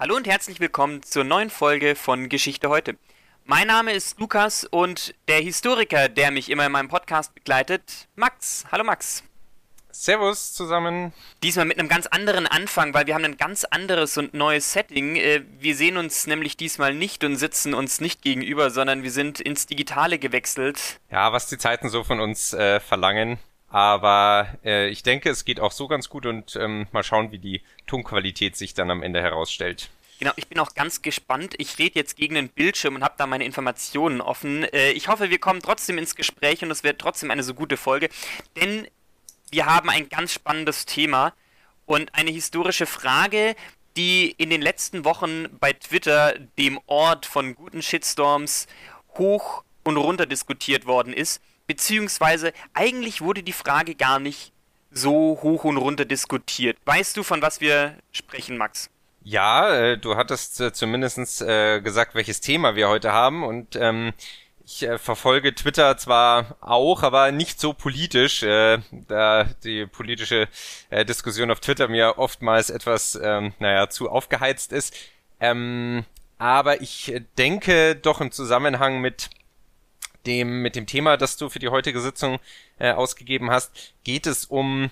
Hallo und herzlich willkommen zur neuen Folge von Geschichte heute. Mein Name ist Lukas und der Historiker, der mich immer in meinem Podcast begleitet, Max. Hallo Max. Servus zusammen. Diesmal mit einem ganz anderen Anfang, weil wir haben ein ganz anderes und neues Setting. Äh, wir sehen uns nämlich diesmal nicht und sitzen uns nicht gegenüber, sondern wir sind ins Digitale gewechselt. Ja, was die Zeiten so von uns äh, verlangen. Aber äh, ich denke, es geht auch so ganz gut und ähm, mal schauen, wie die Tonqualität sich dann am Ende herausstellt. Genau, ich bin auch ganz gespannt. Ich rede jetzt gegen den Bildschirm und habe da meine Informationen offen. Äh, ich hoffe, wir kommen trotzdem ins Gespräch und es wird trotzdem eine so gute Folge. Denn wir haben ein ganz spannendes Thema und eine historische Frage, die in den letzten Wochen bei Twitter, dem Ort von guten Shitstorms, hoch und runter diskutiert worden ist beziehungsweise eigentlich wurde die Frage gar nicht so hoch und runter diskutiert. Weißt du, von was wir sprechen, Max? Ja, äh, du hattest äh, zumindest äh, gesagt, welches Thema wir heute haben und ähm, ich äh, verfolge Twitter zwar auch, aber nicht so politisch, äh, da die politische äh, Diskussion auf Twitter mir oftmals etwas, ähm, naja, zu aufgeheizt ist. Ähm, aber ich denke doch im Zusammenhang mit dem, mit dem Thema, das du für die heutige Sitzung äh, ausgegeben hast, geht es um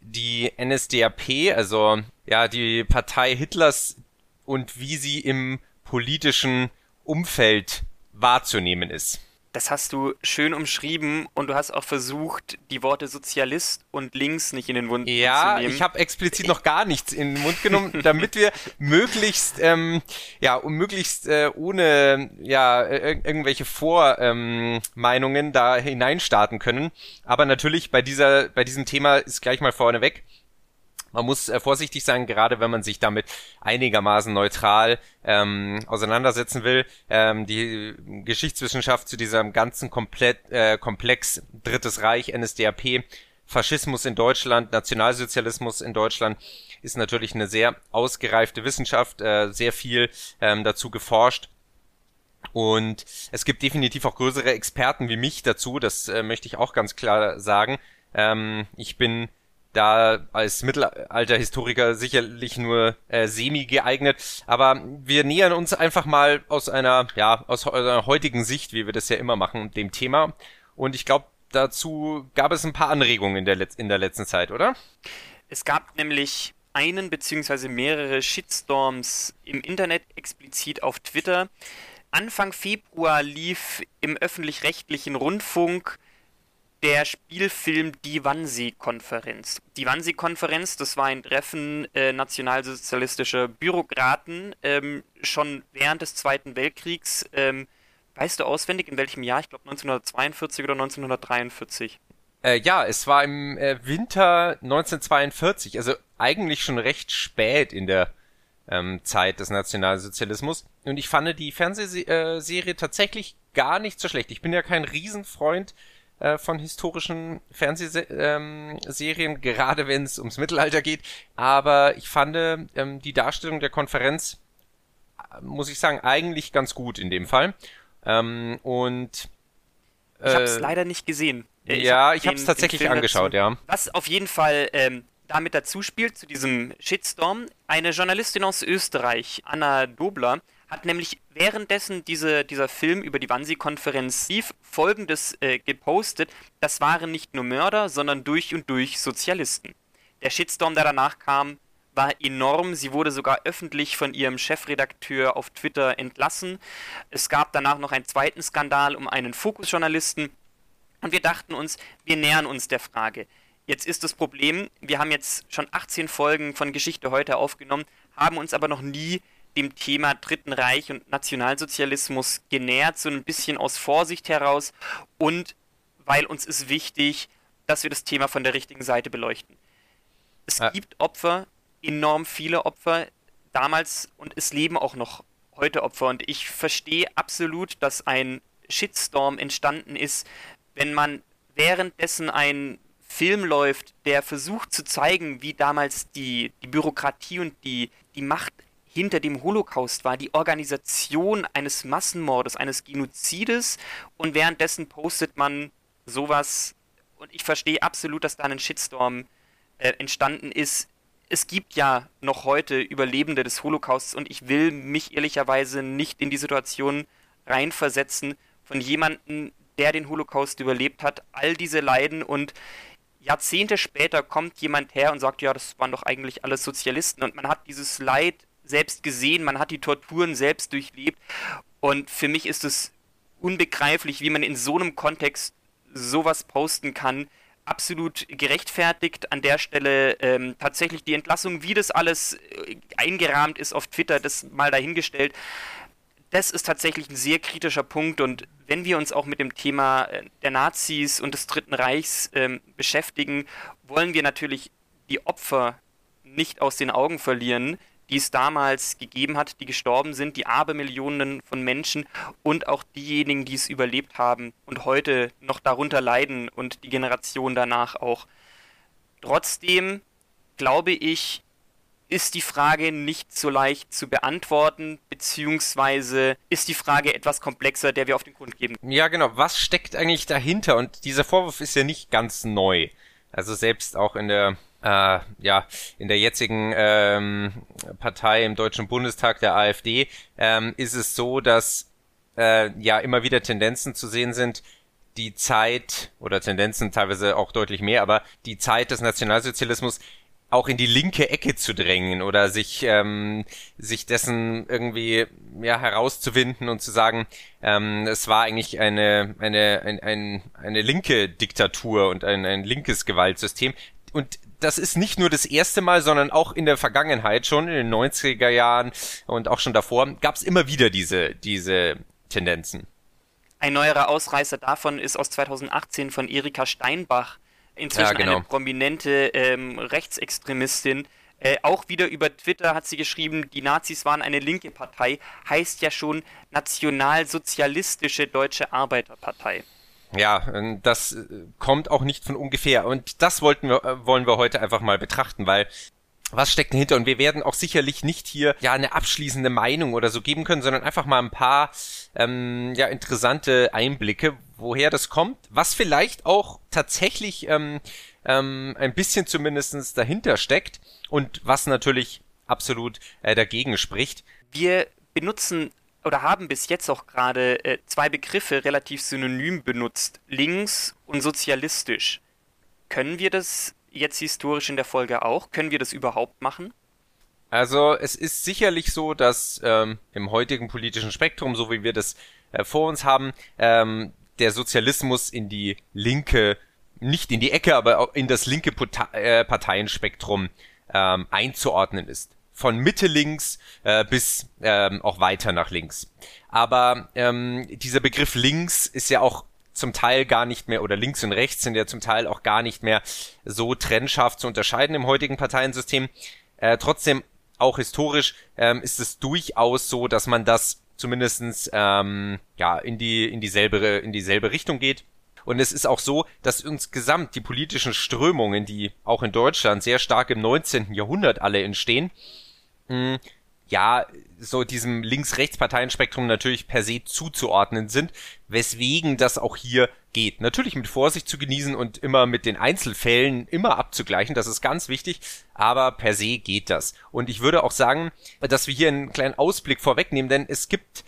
die NSDAP, also ja, die Partei Hitlers und wie sie im politischen Umfeld wahrzunehmen ist. Das hast du schön umschrieben und du hast auch versucht, die Worte Sozialist und links nicht in den Mund ja, zu nehmen. Ja, ich habe explizit noch gar nichts in den Mund genommen, damit wir möglichst, ähm, ja, um möglichst äh, ohne ja irgendwelche Vormeinungen ähm, da hineinstarten können. Aber natürlich bei dieser, bei diesem Thema ist gleich mal vorneweg man muss äh, vorsichtig sein, gerade wenn man sich damit einigermaßen neutral ähm, auseinandersetzen will. Ähm, die Geschichtswissenschaft zu diesem ganzen komplett, äh, Komplex Drittes Reich, NSDAP, Faschismus in Deutschland, Nationalsozialismus in Deutschland ist natürlich eine sehr ausgereifte Wissenschaft, äh, sehr viel ähm, dazu geforscht. Und es gibt definitiv auch größere Experten wie mich dazu, das äh, möchte ich auch ganz klar sagen. Ähm, ich bin da als Mittelalterhistoriker sicherlich nur äh, semi geeignet, aber wir nähern uns einfach mal aus einer, ja, aus einer heutigen Sicht, wie wir das ja immer machen, dem Thema. Und ich glaube, dazu gab es ein paar Anregungen in der, in der letzten Zeit, oder? Es gab nämlich einen beziehungsweise mehrere Shitstorms im Internet, explizit auf Twitter. Anfang Februar lief im öffentlich-rechtlichen Rundfunk der Spielfilm Die Wannsee-Konferenz. Die Wannsee-Konferenz, das war ein Treffen äh, nationalsozialistischer Bürokraten ähm, schon während des Zweiten Weltkriegs. Ähm, weißt du auswendig, in welchem Jahr? Ich glaube 1942 oder 1943. Äh, ja, es war im äh, Winter 1942, also eigentlich schon recht spät in der ähm, Zeit des Nationalsozialismus. Und ich fand die Fernsehserie äh, tatsächlich gar nicht so schlecht. Ich bin ja kein Riesenfreund äh, von historischen Fernsehserien, ähm, gerade wenn es ums Mittelalter geht. Aber ich fand ähm, die Darstellung der Konferenz, äh, muss ich sagen, eigentlich ganz gut in dem Fall. Ähm, und äh, ich habe es leider nicht gesehen. Ich ja, hab ich habe es tatsächlich angeschaut, dazu, ja. Was auf jeden Fall ähm, damit dazu spielt, zu diesem Shitstorm, eine Journalistin aus Österreich, Anna Dobler, hat nämlich währenddessen diese, dieser Film über die Wannsee-Konferenz lief, folgendes äh, gepostet: Das waren nicht nur Mörder, sondern durch und durch Sozialisten. Der Shitstorm, der danach kam, war enorm. Sie wurde sogar öffentlich von ihrem Chefredakteur auf Twitter entlassen. Es gab danach noch einen zweiten Skandal um einen Fokusjournalisten. Und wir dachten uns, wir nähern uns der Frage. Jetzt ist das Problem, wir haben jetzt schon 18 Folgen von Geschichte heute aufgenommen, haben uns aber noch nie dem Thema Dritten Reich und Nationalsozialismus genähert, so ein bisschen aus Vorsicht heraus und weil uns ist wichtig, dass wir das Thema von der richtigen Seite beleuchten. Es ah. gibt Opfer, enorm viele Opfer damals und es leben auch noch heute Opfer und ich verstehe absolut, dass ein Shitstorm entstanden ist, wenn man währenddessen ein Film läuft, der versucht zu zeigen, wie damals die, die Bürokratie und die, die Macht hinter dem Holocaust war, die Organisation eines Massenmordes, eines Genozides. Und währenddessen postet man sowas. Und ich verstehe absolut, dass da ein Shitstorm äh, entstanden ist. es gibt ja noch heute Überlebende des Holocausts. Und ich will mich ehrlicherweise nicht in die Situation reinversetzen von jemandem, der den Holocaust überlebt hat, all diese Leiden und Jahrzehnte später kommt jemand her und sagt, ja, das waren doch eigentlich alles Sozialisten. Und man hat dieses Leid selbst gesehen, man hat die Torturen selbst durchlebt. Und für mich ist es unbegreiflich, wie man in so einem Kontext sowas posten kann. Absolut gerechtfertigt an der Stelle ähm, tatsächlich die Entlassung, wie das alles äh, eingerahmt ist auf Twitter, das mal dahingestellt. Das ist tatsächlich ein sehr kritischer Punkt. Und wenn wir uns auch mit dem Thema äh, der Nazis und des Dritten Reichs ähm, beschäftigen, wollen wir natürlich die Opfer nicht aus den Augen verlieren, die es damals gegeben hat, die gestorben sind, die Abermillionen von Menschen und auch diejenigen, die es überlebt haben und heute noch darunter leiden und die Generation danach auch. Trotzdem glaube ich, ist die Frage nicht so leicht zu beantworten, beziehungsweise ist die Frage etwas komplexer, der wir auf den Grund geben. Ja, genau. Was steckt eigentlich dahinter? Und dieser Vorwurf ist ja nicht ganz neu. Also selbst auch in der äh, ja in der jetzigen ähm, Partei im Deutschen Bundestag der AfD ähm, ist es so, dass äh, ja immer wieder Tendenzen zu sehen sind, die Zeit oder Tendenzen teilweise auch deutlich mehr, aber die Zeit des Nationalsozialismus auch in die linke Ecke zu drängen oder sich ähm, sich dessen irgendwie ja herauszuwinden und zu sagen, ähm, es war eigentlich eine eine ein, ein, eine linke Diktatur und ein, ein linkes Gewaltsystem. Und das ist nicht nur das erste Mal, sondern auch in der Vergangenheit schon in den 90er Jahren und auch schon davor gab es immer wieder diese diese Tendenzen. Ein neuerer Ausreißer davon ist aus 2018 von Erika Steinbach, inzwischen ja, genau. eine prominente ähm, Rechtsextremistin. Äh, auch wieder über Twitter hat sie geschrieben, die Nazis waren eine linke Partei, heißt ja schon Nationalsozialistische Deutsche Arbeiterpartei. Ja, ähm, das äh, kommt auch nicht von ungefähr. Und das wollten wir, äh, wollen wir heute einfach mal betrachten, weil was steckt dahinter? Und wir werden auch sicherlich nicht hier ja eine abschließende Meinung oder so geben können, sondern einfach mal ein paar ähm, ja interessante Einblicke, woher das kommt, was vielleicht auch tatsächlich ähm, ähm, ein bisschen zumindestens dahinter steckt und was natürlich absolut äh, dagegen spricht. Wir benutzen oder haben bis jetzt auch gerade äh, zwei Begriffe relativ synonym benutzt, links und sozialistisch. Können wir das jetzt historisch in der Folge auch? Können wir das überhaupt machen? Also es ist sicherlich so, dass ähm, im heutigen politischen Spektrum, so wie wir das äh, vor uns haben, ähm, der Sozialismus in die linke, nicht in die Ecke, aber in das linke Pota äh, Parteienspektrum ähm, einzuordnen ist. Von Mitte links äh, bis ähm, auch weiter nach links. Aber ähm, dieser Begriff links ist ja auch zum Teil gar nicht mehr, oder links und rechts sind ja zum Teil auch gar nicht mehr so trennscharf zu unterscheiden im heutigen Parteiensystem. Äh, trotzdem, auch historisch, ähm, ist es durchaus so, dass man das zumindestens ähm, ja, in, die, in, dieselbe, in dieselbe Richtung geht. Und es ist auch so, dass insgesamt die politischen Strömungen, die auch in Deutschland sehr stark im 19. Jahrhundert alle entstehen, mh, ja, so diesem Links-Rechts-Parteienspektrum natürlich per se zuzuordnen sind, weswegen das auch hier geht. Natürlich mit Vorsicht zu genießen und immer mit den Einzelfällen immer abzugleichen, das ist ganz wichtig, aber per se geht das. Und ich würde auch sagen, dass wir hier einen kleinen Ausblick vorwegnehmen, denn es gibt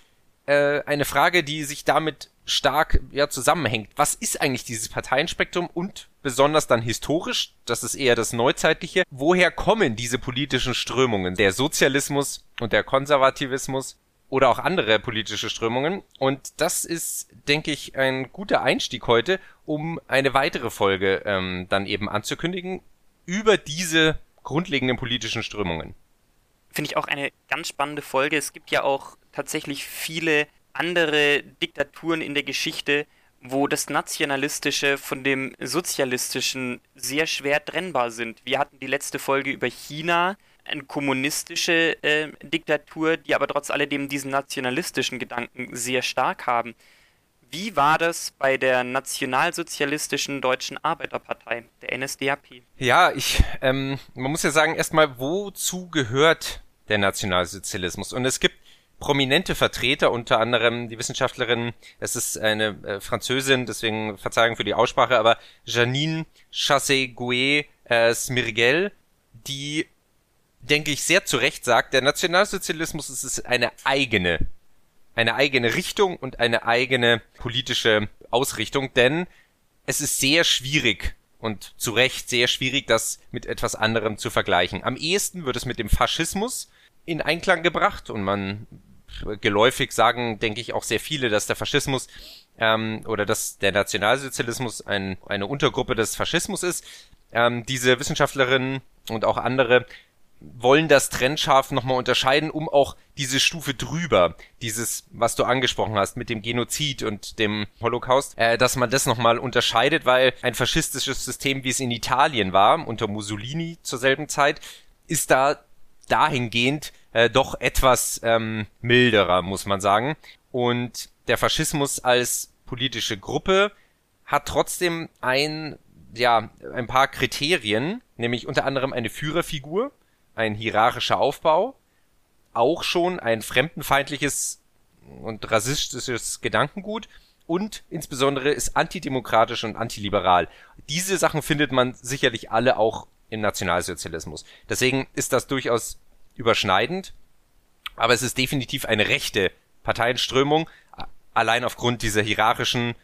äh, eine Frage, die sich damit stark ja, zusammenhängt. Was ist eigentlich dieses Parteienspektrum und besonders dann historisch, das ist eher das Neuzeitliche, woher kommen diese politischen Strömungen, der Sozialismus und der Konservativismus oder auch andere politische Strömungen. Und das ist, denke ich, ein guter Einstieg heute, um eine weitere Folge ähm, dann eben anzukündigen über diese grundlegenden politischen Strömungen. Finde ich auch eine ganz spannende Folge. Es gibt ja auch tatsächlich viele andere Diktaturen in der Geschichte, wo das Nationalistische von dem Sozialistischen sehr schwer trennbar sind. Wir hatten die letzte Folge über China, eine kommunistische äh, Diktatur, die aber trotz alledem diesen nationalistischen Gedanken sehr stark haben. Wie war das bei der nationalsozialistischen Deutschen Arbeiterpartei, der NSDAP? Ja, ich, ähm, man muss ja sagen, erstmal, wozu gehört der Nationalsozialismus? Und es gibt prominente Vertreter, unter anderem die Wissenschaftlerin, es ist eine äh, Französin, deswegen Verzeihung für die Aussprache, aber Janine Chassé-Gouet äh, Smirgel, die denke ich, sehr zu Recht sagt, der Nationalsozialismus ist eine eigene, eine eigene Richtung und eine eigene politische Ausrichtung, denn es ist sehr schwierig und zu Recht sehr schwierig, das mit etwas anderem zu vergleichen. Am ehesten wird es mit dem Faschismus in Einklang gebracht und man geläufig sagen, denke ich, auch sehr viele, dass der Faschismus ähm, oder dass der Nationalsozialismus ein, eine Untergruppe des Faschismus ist. Ähm, diese Wissenschaftlerinnen und auch andere wollen das trennscharf nochmal unterscheiden, um auch diese Stufe drüber, dieses, was du angesprochen hast mit dem Genozid und dem Holocaust, äh, dass man das nochmal unterscheidet, weil ein faschistisches System, wie es in Italien war, unter Mussolini zur selben Zeit, ist da dahingehend äh, doch etwas ähm, milderer, muss man sagen. Und der Faschismus als politische Gruppe hat trotzdem ein, ja, ein paar Kriterien, nämlich unter anderem eine Führerfigur, ein hierarchischer Aufbau, auch schon ein fremdenfeindliches und rassistisches Gedankengut und insbesondere ist antidemokratisch und antiliberal. Diese Sachen findet man sicherlich alle auch im Nationalsozialismus. Deswegen ist das durchaus überschneidend, aber es ist definitiv eine rechte Parteienströmung, allein aufgrund dieser hierarchischen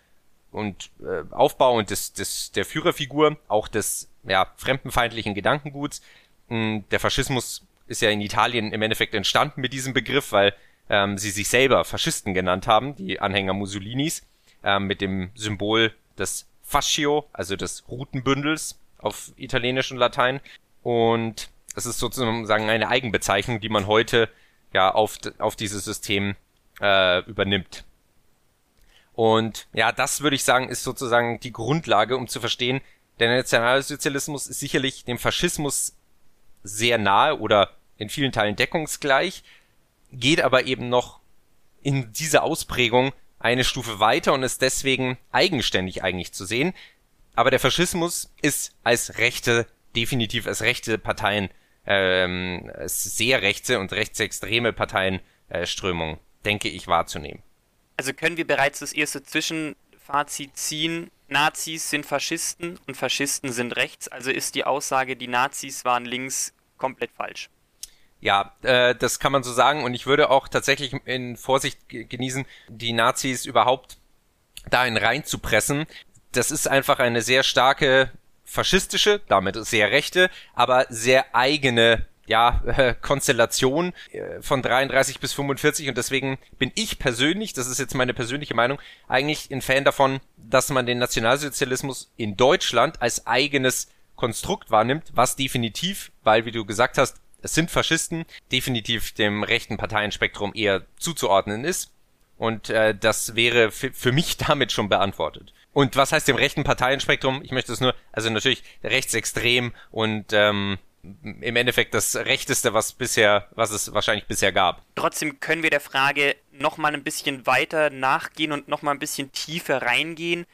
und äh, Aufbau und des, des der Führerfigur, auch des ja, fremdenfeindlichen Gedankenguts, hm, der Faschismus ist ja in Italien im Endeffekt entstanden mit diesem Begriff, weil ähm, sie sich selber Faschisten genannt haben, die Anhänger Mussolinis, ähm, mit dem Symbol des Fascio, also des Rutenbündels auf Italienisch und Latein. Und es ist sozusagen eine Eigenbezeichnung, die man heute ja auf, auf dieses System äh, übernimmt. Und ja, das würde ich sagen, ist sozusagen die Grundlage, um zu verstehen, der Nationalsozialismus ist sicherlich dem Faschismus sehr nahe oder in vielen Teilen deckungsgleich, geht aber eben noch in dieser Ausprägung eine Stufe weiter und ist deswegen eigenständig eigentlich zu sehen. Aber der Faschismus ist als rechte, definitiv als rechte Parteien, ähm, sehr rechte und rechtsextreme Parteienströmung, äh, denke ich, wahrzunehmen. Also können wir bereits das erste Zwischenfazit ziehen, Nazis sind Faschisten und Faschisten sind rechts. Also ist die Aussage, die Nazis waren links, komplett falsch. Ja, äh, das kann man so sagen und ich würde auch tatsächlich in Vorsicht genießen, die Nazis überhaupt dahin reinzupressen. Das ist einfach eine sehr starke faschistische, damit sehr rechte, aber sehr eigene ja, äh, Konstellation äh, von 33 bis 45 und deswegen bin ich persönlich, das ist jetzt meine persönliche Meinung, eigentlich ein Fan davon, dass man den Nationalsozialismus in Deutschland als eigenes Konstrukt wahrnimmt, was definitiv, weil wie du gesagt hast, es sind Faschisten, definitiv dem rechten Parteienspektrum eher zuzuordnen ist. Und äh, das wäre für mich damit schon beantwortet. Und was heißt dem rechten Parteienspektrum? Ich möchte es nur, also natürlich rechtsextrem und ähm, im Endeffekt das Rechteste, was bisher, was es wahrscheinlich bisher gab. Trotzdem können wir der Frage nochmal ein bisschen weiter nachgehen und nochmal ein bisschen tiefer reingehen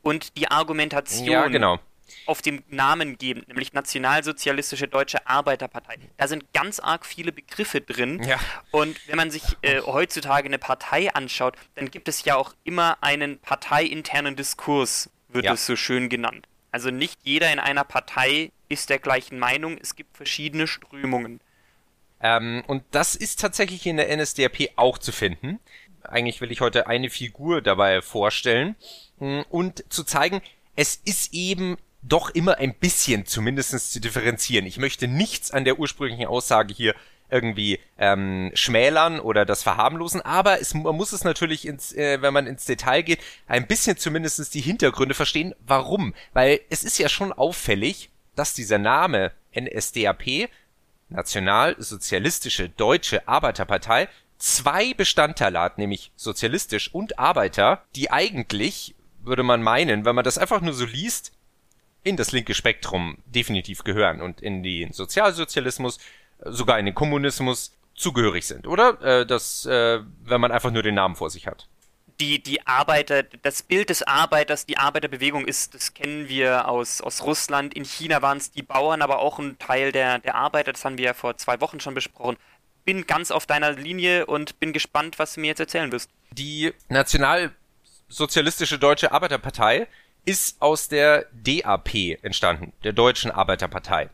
und die Argumentation ja, genau. Auf dem Namen geben, nämlich Nationalsozialistische Deutsche Arbeiterpartei. Da sind ganz arg viele Begriffe drin. Ja. Und wenn man sich äh, heutzutage eine Partei anschaut, dann gibt es ja auch immer einen parteiinternen Diskurs, wird ja. es so schön genannt. Also nicht jeder in einer Partei ist der gleichen Meinung, es gibt verschiedene Strömungen. Ähm, und das ist tatsächlich in der NSDAP auch zu finden. Eigentlich will ich heute eine Figur dabei vorstellen hm, und zu zeigen, es ist eben doch immer ein bisschen zumindest zu differenzieren. Ich möchte nichts an der ursprünglichen Aussage hier irgendwie ähm, schmälern oder das verharmlosen, aber es, man muss es natürlich, ins, äh, wenn man ins Detail geht, ein bisschen zumindestens die Hintergründe verstehen, warum. Weil es ist ja schon auffällig, dass dieser Name NSDAP, Nationalsozialistische Deutsche Arbeiterpartei, zwei Bestandteile hat, nämlich sozialistisch und Arbeiter, die eigentlich, würde man meinen, wenn man das einfach nur so liest, in das linke Spektrum definitiv gehören und in den Sozialsozialismus, sogar in den Kommunismus zugehörig sind, oder? Äh, das, äh, wenn man einfach nur den Namen vor sich hat. Die, die Arbeiter, das Bild des Arbeiters, die Arbeiterbewegung ist, das kennen wir aus, aus Russland. In China waren es die Bauern, aber auch ein Teil der, der Arbeiter, das haben wir ja vor zwei Wochen schon besprochen. Bin ganz auf deiner Linie und bin gespannt, was du mir jetzt erzählen wirst. Die Nationalsozialistische Deutsche Arbeiterpartei ist aus der DAP entstanden, der Deutschen Arbeiterpartei.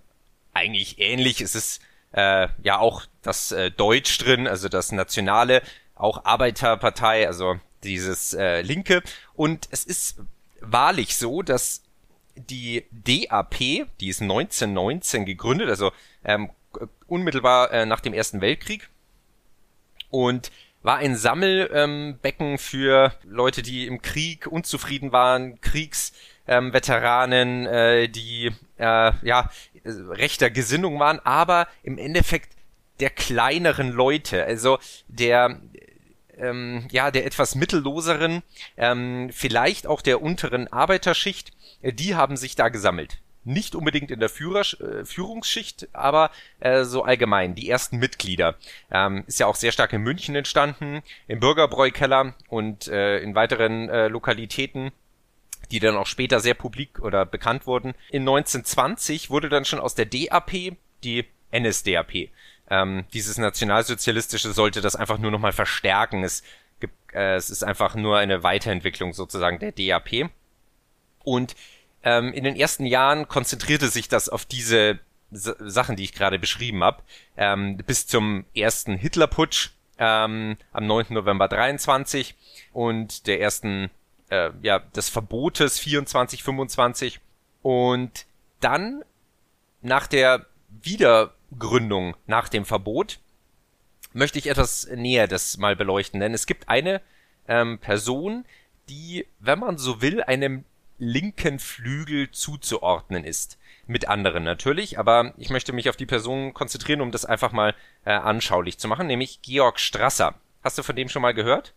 Eigentlich ähnlich, es ist äh, ja auch das äh, Deutsch drin, also das Nationale, auch Arbeiterpartei, also dieses äh, Linke. Und es ist wahrlich so, dass die DAP, die ist 1919 gegründet, also ähm, unmittelbar äh, nach dem Ersten Weltkrieg und war ein Sammelbecken ähm, für Leute, die im Krieg unzufrieden waren, Kriegsveteranen, ähm, äh, die äh, ja rechter Gesinnung waren, aber im Endeffekt der kleineren Leute, also der ähm, ja der etwas mittelloseren, ähm, vielleicht auch der unteren Arbeiterschicht, äh, die haben sich da gesammelt nicht unbedingt in der Führer, äh, Führungsschicht, aber äh, so allgemein, die ersten Mitglieder. Ähm, ist ja auch sehr stark in München entstanden, im Bürgerbräukeller und äh, in weiteren äh, Lokalitäten die dann auch später sehr publik oder bekannt wurden. In 1920 wurde dann schon aus der DAP die NSDAP. Ähm, dieses nationalsozialistische sollte das einfach nur nochmal verstärken. Es, gibt, äh, es ist einfach nur eine Weiterentwicklung sozusagen der DAP. Und ähm, in den ersten Jahren konzentrierte sich das auf diese S Sachen, die ich gerade beschrieben habe, ähm, bis zum ersten Hitlerputsch ähm, am 9. November 23 und der ersten, äh, ja, des Verbotes 24, 25 und dann nach der Wiedergründung nach dem Verbot möchte ich etwas näher das mal beleuchten, denn es gibt eine ähm, Person, die, wenn man so will, einem linken Flügel zuzuordnen ist. Mit anderen natürlich, aber ich möchte mich auf die Person konzentrieren, um das einfach mal äh, anschaulich zu machen, nämlich Georg Strasser. Hast du von dem schon mal gehört?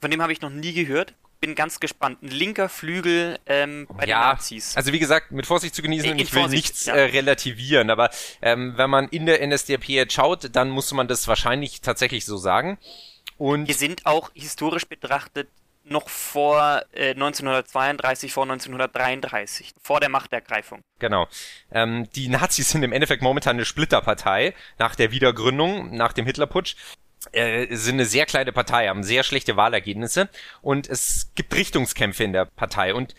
Von dem habe ich noch nie gehört. Bin ganz gespannt. Ein linker Flügel ähm, bei ja, den Nazis. Also wie gesagt, mit Vorsicht zu genießen. In, in ich will Vorsicht, nichts ja. äh, relativieren, aber ähm, wenn man in der NSDAP jetzt schaut, dann muss man das wahrscheinlich tatsächlich so sagen. Und wir sind auch historisch betrachtet noch vor äh, 1932, vor 1933, vor der Machtergreifung. Genau. Ähm, die Nazis sind im Endeffekt momentan eine Splitterpartei nach der Wiedergründung, nach dem Hitlerputsch. Äh, sind eine sehr kleine Partei, haben sehr schlechte Wahlergebnisse und es gibt Richtungskämpfe in der Partei und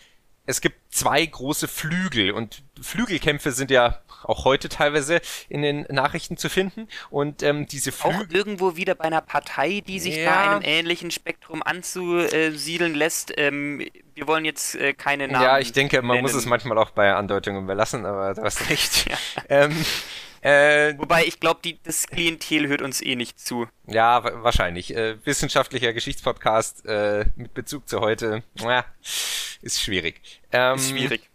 es gibt zwei große Flügel und Flügelkämpfe sind ja auch heute teilweise in den Nachrichten zu finden und ähm, diese Flügel auch irgendwo wieder bei einer Partei, die sich ja. da einem ähnlichen Spektrum anzusiedeln lässt. Ähm, wir wollen jetzt äh, keine Namen. Ja, ich denke, man nennen. muss es manchmal auch bei Andeutungen belassen, aber du hast recht. Ja. ähm, äh, Wobei ich glaube, das Klientel hört uns eh nicht zu. Ja, wahrscheinlich. Äh, wissenschaftlicher Geschichtspodcast äh, mit Bezug zu heute, ja, ist schwierig. Ähm, ist schwierig.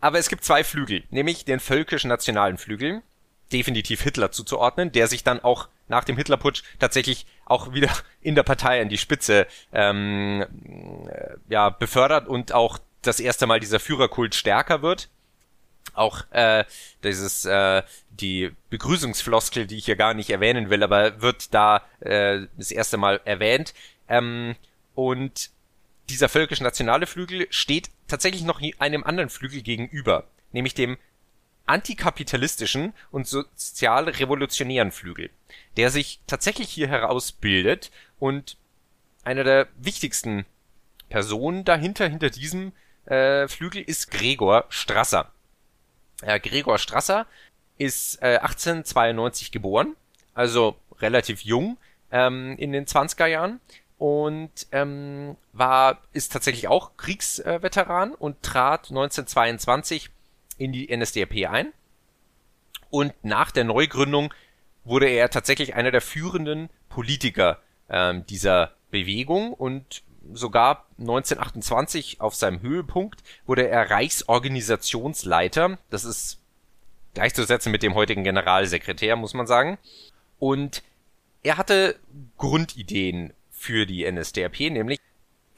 Aber es gibt zwei Flügel, nämlich den völkisch-nationalen Flügel, definitiv Hitler zuzuordnen, der sich dann auch nach dem Hitlerputsch tatsächlich auch wieder in der Partei an die Spitze ähm, äh, ja, befördert und auch das erste Mal dieser Führerkult stärker wird auch äh, dieses äh, die Begrüßungsfloskel, die ich hier gar nicht erwähnen will, aber wird da äh, das erste Mal erwähnt. Ähm, und dieser völkisch-nationale Flügel steht tatsächlich noch einem anderen Flügel gegenüber, nämlich dem antikapitalistischen und sozial-revolutionären Flügel, der sich tatsächlich hier herausbildet und einer der wichtigsten Personen dahinter, hinter diesem äh, Flügel ist Gregor Strasser. Äh, Gregor Strasser ist äh, 1892 geboren, also relativ jung ähm, in den 20er Jahren und ähm, war ist tatsächlich auch Kriegsveteran und trat 1922 in die NSDAP ein. Und nach der Neugründung wurde er tatsächlich einer der führenden Politiker ähm, dieser Bewegung und sogar 1928 auf seinem Höhepunkt wurde er Reichsorganisationsleiter. Das ist gleichzusetzen mit dem heutigen Generalsekretär, muss man sagen. Und er hatte Grundideen für die NSDAP, nämlich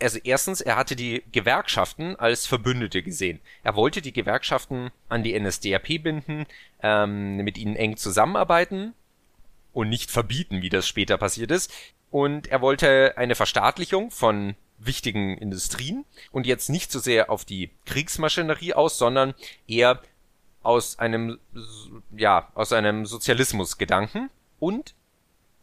also erstens, er hatte die Gewerkschaften als Verbündete gesehen. Er wollte die Gewerkschaften an die NSDAP binden, ähm, mit ihnen eng zusammenarbeiten und nicht verbieten, wie das später passiert ist. Und er wollte eine Verstaatlichung von wichtigen Industrien und jetzt nicht so sehr auf die Kriegsmaschinerie aus, sondern eher aus einem, ja, aus einem Sozialismusgedanken. Und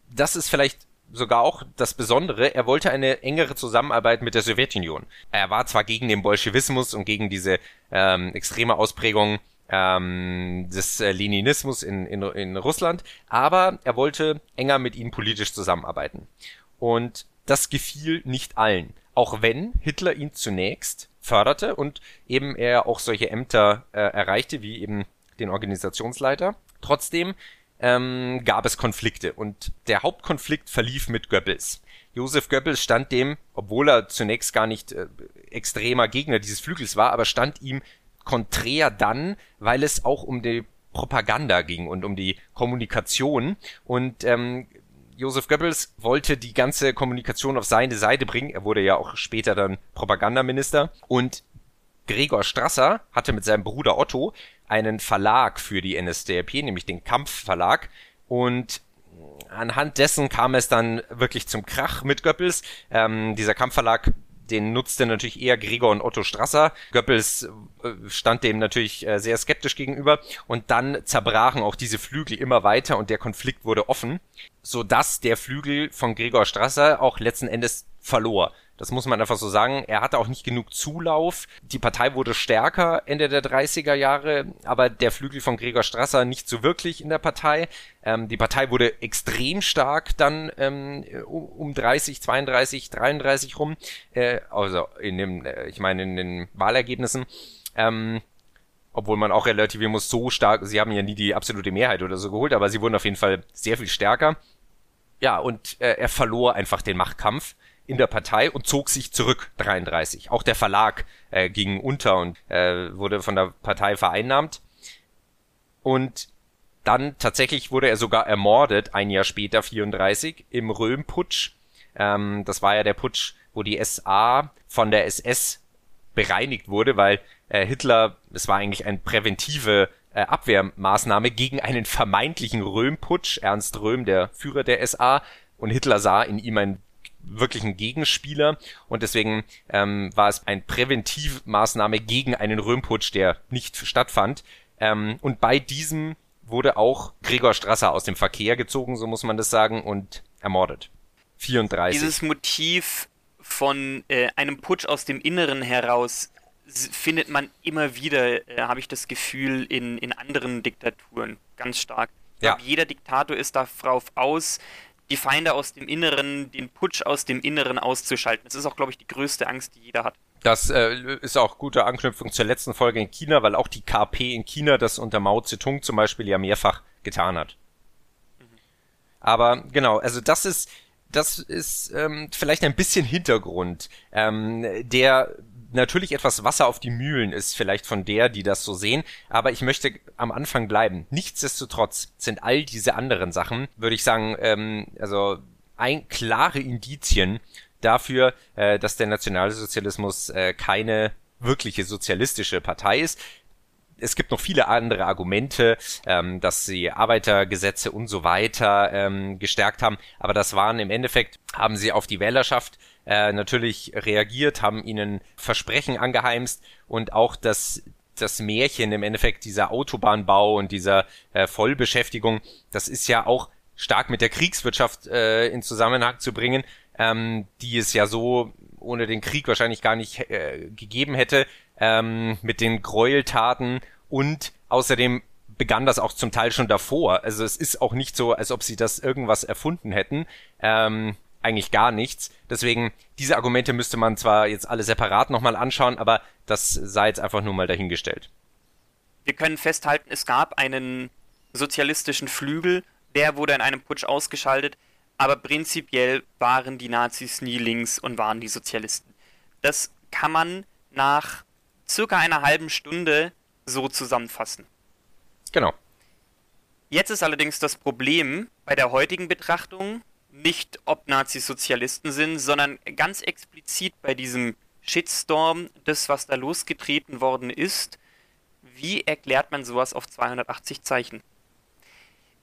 das ist vielleicht sogar auch das Besondere, er wollte eine engere Zusammenarbeit mit der Sowjetunion. Er war zwar gegen den Bolschewismus und gegen diese ähm, extreme Ausprägung ähm, des äh, Leninismus in, in, in Russland, aber er wollte enger mit ihnen politisch zusammenarbeiten. Und das gefiel nicht allen, auch wenn Hitler ihn zunächst förderte und eben er auch solche Ämter äh, erreichte, wie eben den Organisationsleiter. Trotzdem ähm, gab es Konflikte und der Hauptkonflikt verlief mit Goebbels. Josef Goebbels stand dem, obwohl er zunächst gar nicht äh, extremer Gegner dieses Flügels war, aber stand ihm konträr dann, weil es auch um die Propaganda ging und um die Kommunikation. Und ähm, Josef Goebbels wollte die ganze Kommunikation auf seine Seite bringen. Er wurde ja auch später dann Propagandaminister. Und Gregor Strasser hatte mit seinem Bruder Otto einen Verlag für die NSDAP, nämlich den Kampfverlag. Und anhand dessen kam es dann wirklich zum Krach mit Goebbels. Ähm, dieser Kampfverlag den nutzte natürlich eher Gregor und Otto Strasser. Goebbels äh, stand dem natürlich äh, sehr skeptisch gegenüber und dann zerbrachen auch diese Flügel immer weiter und der Konflikt wurde offen, so dass der Flügel von Gregor Strasser auch letzten Endes verlor. Das muss man einfach so sagen. Er hatte auch nicht genug Zulauf. Die Partei wurde stärker Ende der 30er Jahre, aber der Flügel von Gregor Strasser nicht so wirklich in der Partei. Ähm, die Partei wurde extrem stark dann ähm, um 30, 32, 33 rum. Äh, also in dem, äh, ich meine in den Wahlergebnissen. Ähm, obwohl man auch relativieren muss, so stark, sie haben ja nie die absolute Mehrheit oder so geholt, aber sie wurden auf jeden Fall sehr viel stärker. Ja, und äh, er verlor einfach den Machtkampf in der Partei und zog sich zurück 33. Auch der Verlag äh, ging unter und äh, wurde von der Partei vereinnahmt. Und dann tatsächlich wurde er sogar ermordet, ein Jahr später, 34, im Röhm-Putsch. Ähm, das war ja der Putsch, wo die SA von der SS bereinigt wurde, weil äh, Hitler, es war eigentlich eine präventive äh, Abwehrmaßnahme gegen einen vermeintlichen Röhm-Putsch. Ernst Röhm, der Führer der SA, und Hitler sah in ihm einen wirklichen Gegenspieler und deswegen ähm, war es ein Präventivmaßnahme gegen einen Röhmputsch, der nicht stattfand. Ähm, und bei diesem wurde auch Gregor Strasser aus dem Verkehr gezogen, so muss man das sagen, und ermordet. 34. Dieses Motiv von äh, einem Putsch aus dem Inneren heraus findet man immer wieder, äh, habe ich das Gefühl, in, in anderen Diktaturen ganz stark. Ja. jeder Diktator ist darauf aus, die Feinde aus dem Inneren, den Putsch aus dem Inneren auszuschalten. Das ist auch, glaube ich, die größte Angst, die jeder hat. Das äh, ist auch gute Anknüpfung zur letzten Folge in China, weil auch die KP in China das unter Mao Zedong zum Beispiel ja mehrfach getan hat. Mhm. Aber genau, also das ist das ist ähm, vielleicht ein bisschen Hintergrund, ähm, der natürlich etwas Wasser auf die Mühlen ist, vielleicht von der, die das so sehen, aber ich möchte am Anfang bleiben. Nichtsdestotrotz sind all diese anderen Sachen, würde ich sagen, ähm, also ein klare Indizien dafür, äh, dass der Nationalsozialismus äh, keine wirkliche sozialistische Partei ist es gibt noch viele andere Argumente, ähm, dass sie Arbeitergesetze und so weiter ähm, gestärkt haben, aber das waren im Endeffekt, haben sie auf die Wählerschaft äh, natürlich reagiert, haben ihnen Versprechen angeheimst und auch das das Märchen im Endeffekt dieser Autobahnbau und dieser äh, Vollbeschäftigung, das ist ja auch stark mit der Kriegswirtschaft äh, in Zusammenhang zu bringen, ähm, die es ja so ohne den Krieg wahrscheinlich gar nicht äh, gegeben hätte, ähm, mit den Gräueltaten und außerdem begann das auch zum Teil schon davor. Also es ist auch nicht so, als ob sie das irgendwas erfunden hätten. Ähm, eigentlich gar nichts. Deswegen, diese Argumente müsste man zwar jetzt alle separat nochmal anschauen, aber das sei jetzt einfach nur mal dahingestellt. Wir können festhalten, es gab einen sozialistischen Flügel, der wurde in einem Putsch ausgeschaltet, aber prinzipiell waren die Nazis nie links und waren die Sozialisten. Das kann man nach circa einer halben Stunde so zusammenfassen. Genau. Jetzt ist allerdings das Problem bei der heutigen Betrachtung nicht, ob Nazis Sozialisten sind, sondern ganz explizit bei diesem Shitstorm, das, was da losgetreten worden ist. Wie erklärt man sowas auf 280 Zeichen?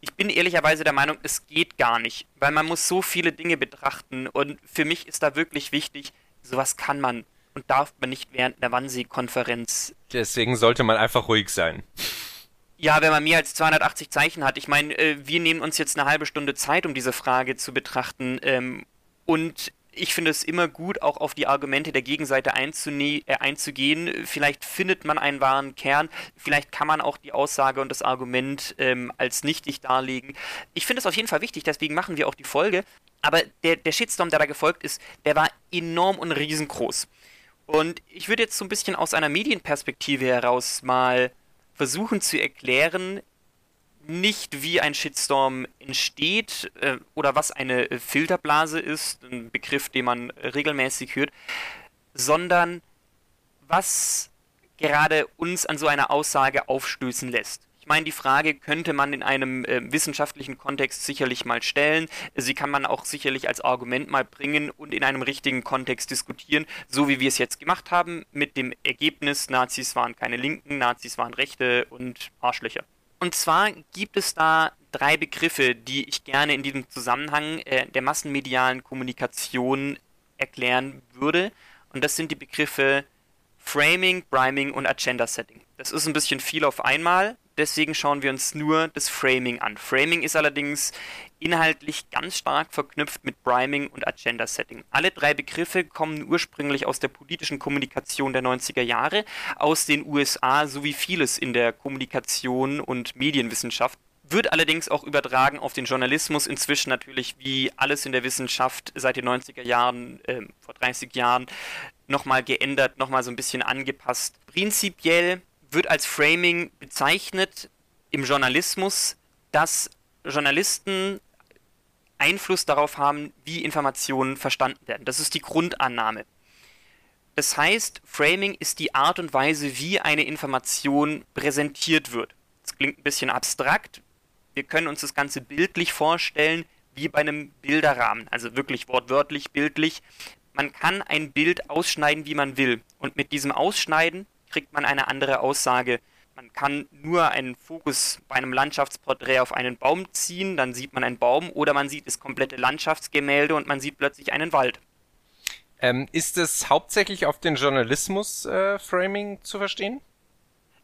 Ich bin ehrlicherweise der Meinung, es geht gar nicht, weil man muss so viele Dinge betrachten und für mich ist da wirklich wichtig, sowas kann man und darf man nicht während der Wannsee-Konferenz. Deswegen sollte man einfach ruhig sein. Ja, wenn man mehr als 280 Zeichen hat. Ich meine, äh, wir nehmen uns jetzt eine halbe Stunde Zeit, um diese Frage zu betrachten. Ähm, und ich finde es immer gut, auch auf die Argumente der Gegenseite äh, einzugehen. Vielleicht findet man einen wahren Kern, vielleicht kann man auch die Aussage und das Argument ähm, als nichtig darlegen. Ich finde es auf jeden Fall wichtig, deswegen machen wir auch die Folge. Aber der, der Shitstorm, der da gefolgt ist, der war enorm und riesengroß. Und ich würde jetzt so ein bisschen aus einer Medienperspektive heraus mal versuchen zu erklären, nicht wie ein Shitstorm entsteht äh, oder was eine Filterblase ist, ein Begriff, den man regelmäßig hört, sondern was gerade uns an so einer Aussage aufstößen lässt. Ich meine, die Frage könnte man in einem äh, wissenschaftlichen Kontext sicherlich mal stellen. Sie kann man auch sicherlich als Argument mal bringen und in einem richtigen Kontext diskutieren, so wie wir es jetzt gemacht haben, mit dem Ergebnis, Nazis waren keine Linken, Nazis waren Rechte und Arschlöcher. Und zwar gibt es da drei Begriffe, die ich gerne in diesem Zusammenhang äh, der massenmedialen Kommunikation erklären würde. Und das sind die Begriffe Framing, Priming und Agenda Setting. Das ist ein bisschen viel auf einmal, deswegen schauen wir uns nur das Framing an. Framing ist allerdings inhaltlich ganz stark verknüpft mit Priming und Agenda Setting. Alle drei Begriffe kommen ursprünglich aus der politischen Kommunikation der 90er Jahre, aus den USA sowie vieles in der Kommunikation und Medienwissenschaft wird allerdings auch übertragen auf den Journalismus inzwischen natürlich wie alles in der Wissenschaft seit den 90er Jahren, äh, vor 30 Jahren, nochmal geändert, nochmal so ein bisschen angepasst. Prinzipiell wird als Framing bezeichnet im Journalismus, dass Journalisten Einfluss darauf haben, wie Informationen verstanden werden. Das ist die Grundannahme. Das heißt, Framing ist die Art und Weise, wie eine Information präsentiert wird. Das klingt ein bisschen abstrakt. Wir können uns das Ganze bildlich vorstellen, wie bei einem Bilderrahmen, also wirklich wortwörtlich bildlich. Man kann ein Bild ausschneiden, wie man will. Und mit diesem Ausschneiden kriegt man eine andere Aussage. Man kann nur einen Fokus bei einem Landschaftsporträt auf einen Baum ziehen, dann sieht man einen Baum, oder man sieht das komplette Landschaftsgemälde und man sieht plötzlich einen Wald. Ähm, ist es hauptsächlich auf den Journalismus-Framing äh, zu verstehen?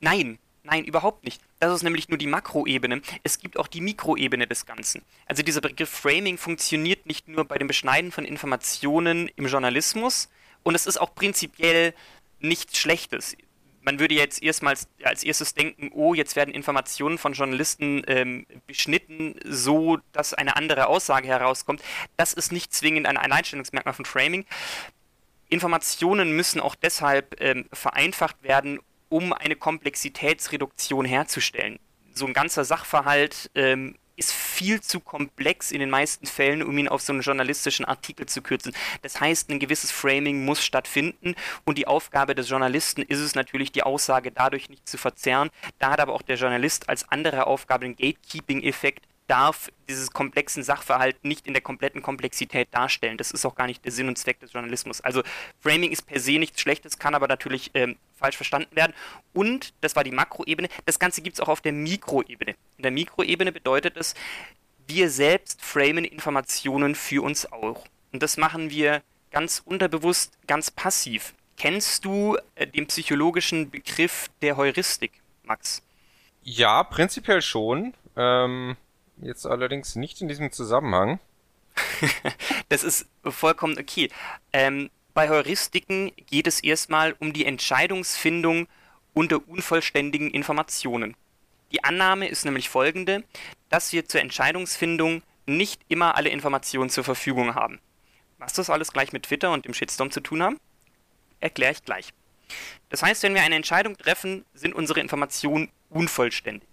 Nein, nein, überhaupt nicht. Das ist nämlich nur die Makroebene. Es gibt auch die Mikroebene des Ganzen. Also dieser Begriff Framing funktioniert nicht nur bei dem Beschneiden von Informationen im Journalismus und es ist auch prinzipiell nichts Schlechtes man würde jetzt erstmals als erstes denken, oh, jetzt werden Informationen von Journalisten ähm, beschnitten, so dass eine andere Aussage herauskommt. Das ist nicht zwingend ein Alleinstellungsmerkmal von Framing. Informationen müssen auch deshalb ähm, vereinfacht werden, um eine Komplexitätsreduktion herzustellen. So ein ganzer Sachverhalt ähm, ist viel zu komplex in den meisten Fällen, um ihn auf so einen journalistischen Artikel zu kürzen. Das heißt, ein gewisses Framing muss stattfinden und die Aufgabe des Journalisten ist es natürlich, die Aussage dadurch nicht zu verzerren. Da hat aber auch der Journalist als andere Aufgabe den Gatekeeping-Effekt, darf dieses komplexen Sachverhalt nicht in der kompletten Komplexität darstellen. Das ist auch gar nicht der Sinn und Zweck des Journalismus. Also Framing ist per se nichts Schlechtes, kann aber natürlich ähm, falsch verstanden werden. Und, das war die Makroebene, das Ganze gibt es auch auf der Mikroebene. In der Mikroebene bedeutet es, wir selbst framen Informationen für uns auch. Und das machen wir ganz unterbewusst, ganz passiv. Kennst du äh, den psychologischen Begriff der Heuristik, Max? Ja, prinzipiell schon. Ähm, Jetzt allerdings nicht in diesem Zusammenhang. das ist vollkommen okay. Ähm, bei Heuristiken geht es erstmal um die Entscheidungsfindung unter unvollständigen Informationen. Die Annahme ist nämlich folgende, dass wir zur Entscheidungsfindung nicht immer alle Informationen zur Verfügung haben. Was das alles gleich mit Twitter und dem Shitstorm zu tun haben, erkläre ich gleich. Das heißt, wenn wir eine Entscheidung treffen, sind unsere Informationen unvollständig.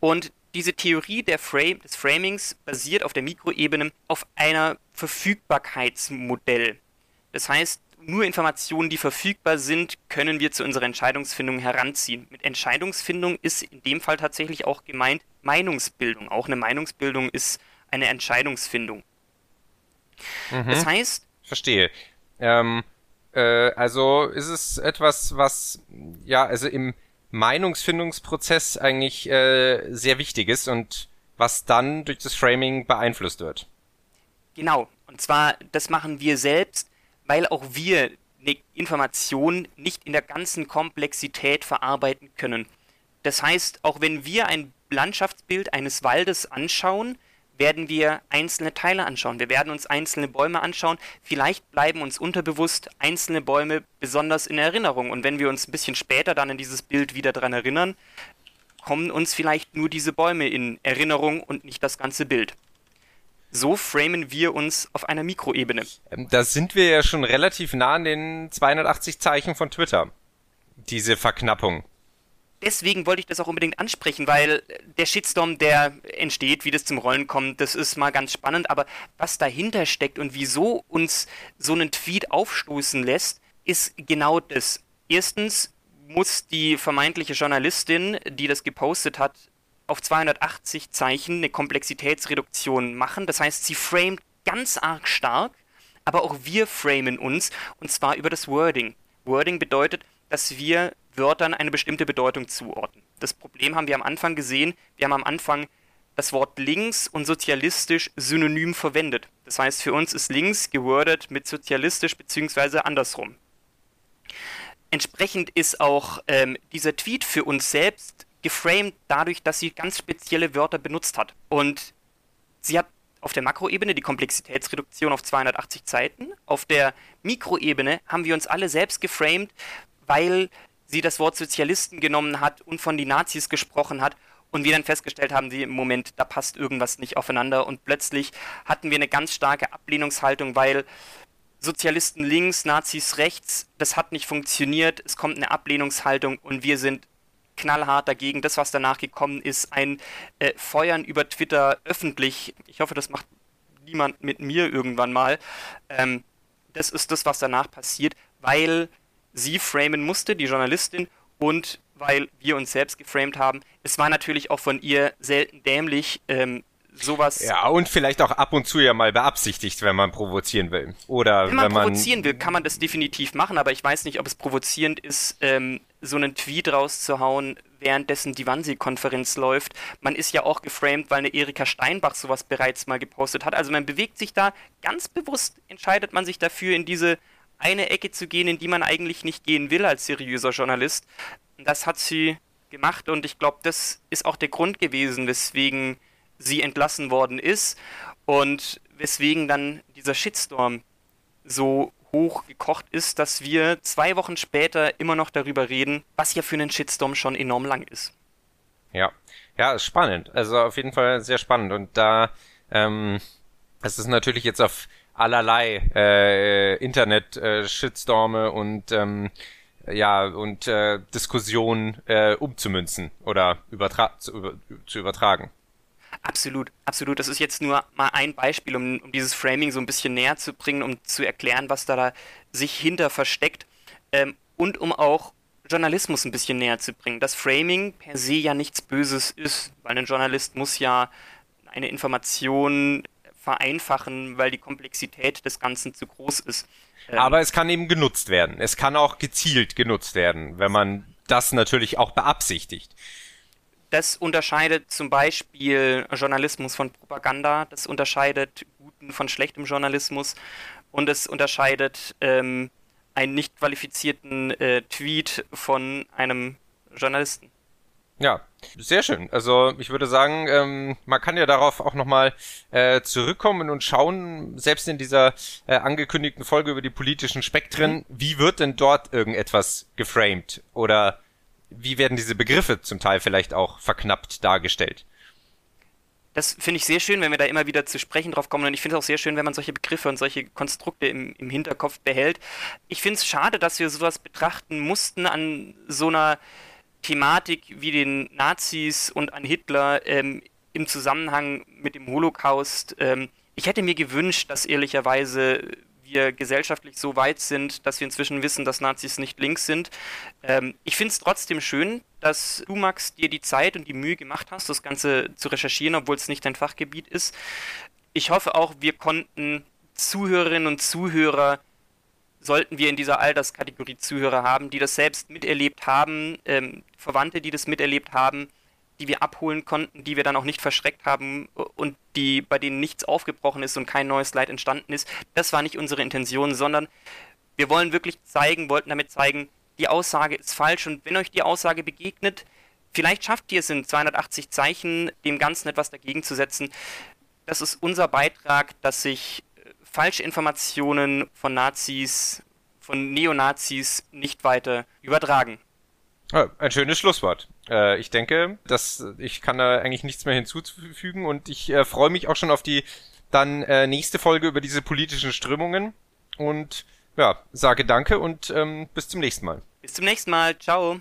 Und diese Theorie Frame, des Framings basiert auf der Mikroebene auf einer Verfügbarkeitsmodell. Das heißt, nur Informationen, die verfügbar sind, können wir zu unserer Entscheidungsfindung heranziehen. Mit Entscheidungsfindung ist in dem Fall tatsächlich auch gemeint Meinungsbildung. Auch eine Meinungsbildung ist eine Entscheidungsfindung. Mhm. Das heißt. Verstehe. Ähm, äh, also ist es etwas, was ja, also im Meinungsfindungsprozess eigentlich äh, sehr wichtig ist und was dann durch das Framing beeinflusst wird. Genau. Und zwar, das machen wir selbst, weil auch wir eine Information nicht in der ganzen Komplexität verarbeiten können. Das heißt, auch wenn wir ein Landschaftsbild eines Waldes anschauen, werden wir einzelne Teile anschauen. Wir werden uns einzelne Bäume anschauen. Vielleicht bleiben uns unterbewusst einzelne Bäume besonders in Erinnerung. Und wenn wir uns ein bisschen später dann in dieses Bild wieder daran erinnern, kommen uns vielleicht nur diese Bäume in Erinnerung und nicht das ganze Bild. So framen wir uns auf einer Mikroebene. Ähm, da sind wir ja schon relativ nah an den 280 Zeichen von Twitter. Diese Verknappung. Deswegen wollte ich das auch unbedingt ansprechen, weil der Shitstorm, der entsteht, wie das zum Rollen kommt, das ist mal ganz spannend, aber was dahinter steckt und wieso uns so einen Tweet aufstoßen lässt, ist genau das. Erstens muss die vermeintliche Journalistin, die das gepostet hat, auf 280 Zeichen eine Komplexitätsreduktion machen. Das heißt, sie framet ganz arg stark, aber auch wir framen uns und zwar über das Wording. Wording bedeutet, dass wir Wörtern eine bestimmte Bedeutung zuordnen. Das Problem haben wir am Anfang gesehen. Wir haben am Anfang das Wort links und sozialistisch synonym verwendet. Das heißt, für uns ist links gewordet mit sozialistisch bzw. andersrum. Entsprechend ist auch ähm, dieser Tweet für uns selbst geframed dadurch, dass sie ganz spezielle Wörter benutzt hat. Und sie hat auf der Makroebene die Komplexitätsreduktion auf 280 Seiten. Auf der Mikroebene haben wir uns alle selbst geframed, weil sie das Wort Sozialisten genommen hat und von den Nazis gesprochen hat und wir dann festgestellt haben, sie im Moment, da passt irgendwas nicht aufeinander und plötzlich hatten wir eine ganz starke Ablehnungshaltung, weil Sozialisten links, Nazis rechts, das hat nicht funktioniert, es kommt eine Ablehnungshaltung und wir sind knallhart dagegen. Das, was danach gekommen ist, ein äh, Feuern über Twitter öffentlich. Ich hoffe, das macht niemand mit mir irgendwann mal. Ähm, das ist das, was danach passiert, weil sie framen musste, die Journalistin, und weil wir uns selbst geframed haben. Es war natürlich auch von ihr selten dämlich, ähm, sowas. Ja, und vielleicht auch ab und zu ja mal beabsichtigt, wenn man provozieren will. Oder wenn man, wenn man provozieren will, kann man das definitiv machen, aber ich weiß nicht, ob es provozierend ist, ähm, so einen Tweet rauszuhauen, währenddessen die Wannsee-Konferenz läuft. Man ist ja auch geframed, weil eine Erika Steinbach sowas bereits mal gepostet hat. Also man bewegt sich da ganz bewusst, entscheidet man sich dafür, in diese eine Ecke zu gehen, in die man eigentlich nicht gehen will als seriöser Journalist. Das hat sie gemacht und ich glaube, das ist auch der Grund gewesen, weswegen sie entlassen worden ist und weswegen dann dieser Shitstorm so hoch gekocht ist, dass wir zwei Wochen später immer noch darüber reden, was ja für einen Shitstorm schon enorm lang ist. Ja, ja, ist spannend. Also auf jeden Fall sehr spannend. Und da, ähm, es ist natürlich jetzt auf allerlei äh, Internet-Shitstorme äh, und ähm, ja und äh, Diskussionen äh, umzumünzen oder übertra zu, über zu übertragen. Absolut, absolut. Das ist jetzt nur mal ein Beispiel, um, um dieses Framing so ein bisschen näher zu bringen, um zu erklären, was da, da sich hinter versteckt ähm, und um auch Journalismus ein bisschen näher zu bringen. Dass Framing per se ja nichts Böses ist, weil ein Journalist muss ja eine Information vereinfachen, weil die Komplexität des Ganzen zu groß ist. Ähm, Aber es kann eben genutzt werden. Es kann auch gezielt genutzt werden, wenn man das natürlich auch beabsichtigt. Das unterscheidet zum Beispiel Journalismus von Propaganda, das unterscheidet guten von schlechtem Journalismus und es unterscheidet ähm, einen nicht qualifizierten äh, Tweet von einem Journalisten. Ja, sehr schön. Also ich würde sagen, ähm, man kann ja darauf auch nochmal äh, zurückkommen und schauen, selbst in dieser äh, angekündigten Folge über die politischen Spektren, mhm. wie wird denn dort irgendetwas geframed? Oder wie werden diese Begriffe zum Teil vielleicht auch verknappt dargestellt? Das finde ich sehr schön, wenn wir da immer wieder zu sprechen drauf kommen. Und ich finde es auch sehr schön, wenn man solche Begriffe und solche Konstrukte im, im Hinterkopf behält. Ich finde es schade, dass wir sowas betrachten mussten an so einer Thematik wie den Nazis und an Hitler ähm, im Zusammenhang mit dem Holocaust. Ähm, ich hätte mir gewünscht, dass ehrlicherweise wir gesellschaftlich so weit sind, dass wir inzwischen wissen, dass Nazis nicht links sind. Ähm, ich finde es trotzdem schön, dass du, Max, dir die Zeit und die Mühe gemacht hast, das Ganze zu recherchieren, obwohl es nicht dein Fachgebiet ist. Ich hoffe auch, wir konnten Zuhörerinnen und Zuhörer, sollten wir in dieser Alterskategorie Zuhörer haben, die das selbst miterlebt haben, ähm, Verwandte, die das miterlebt haben, die wir abholen konnten, die wir dann auch nicht verschreckt haben und die, bei denen nichts aufgebrochen ist und kein neues Leid entstanden ist. Das war nicht unsere Intention, sondern wir wollen wirklich zeigen, wollten damit zeigen, die Aussage ist falsch und wenn euch die Aussage begegnet, vielleicht schafft ihr es in 280 Zeichen, dem Ganzen etwas dagegen zu setzen. das ist unser Beitrag, dass sich äh, Falschinformationen von Nazis, von Neonazis nicht weiter übertragen. ein schönes Schlusswort. Äh, ich denke, dass ich kann da eigentlich nichts mehr hinzufügen und ich äh, freue mich auch schon auf die dann äh, nächste Folge über diese politischen Strömungen und ja, sage danke und ähm, bis zum nächsten Mal. Bis zum nächsten Mal. Ciao.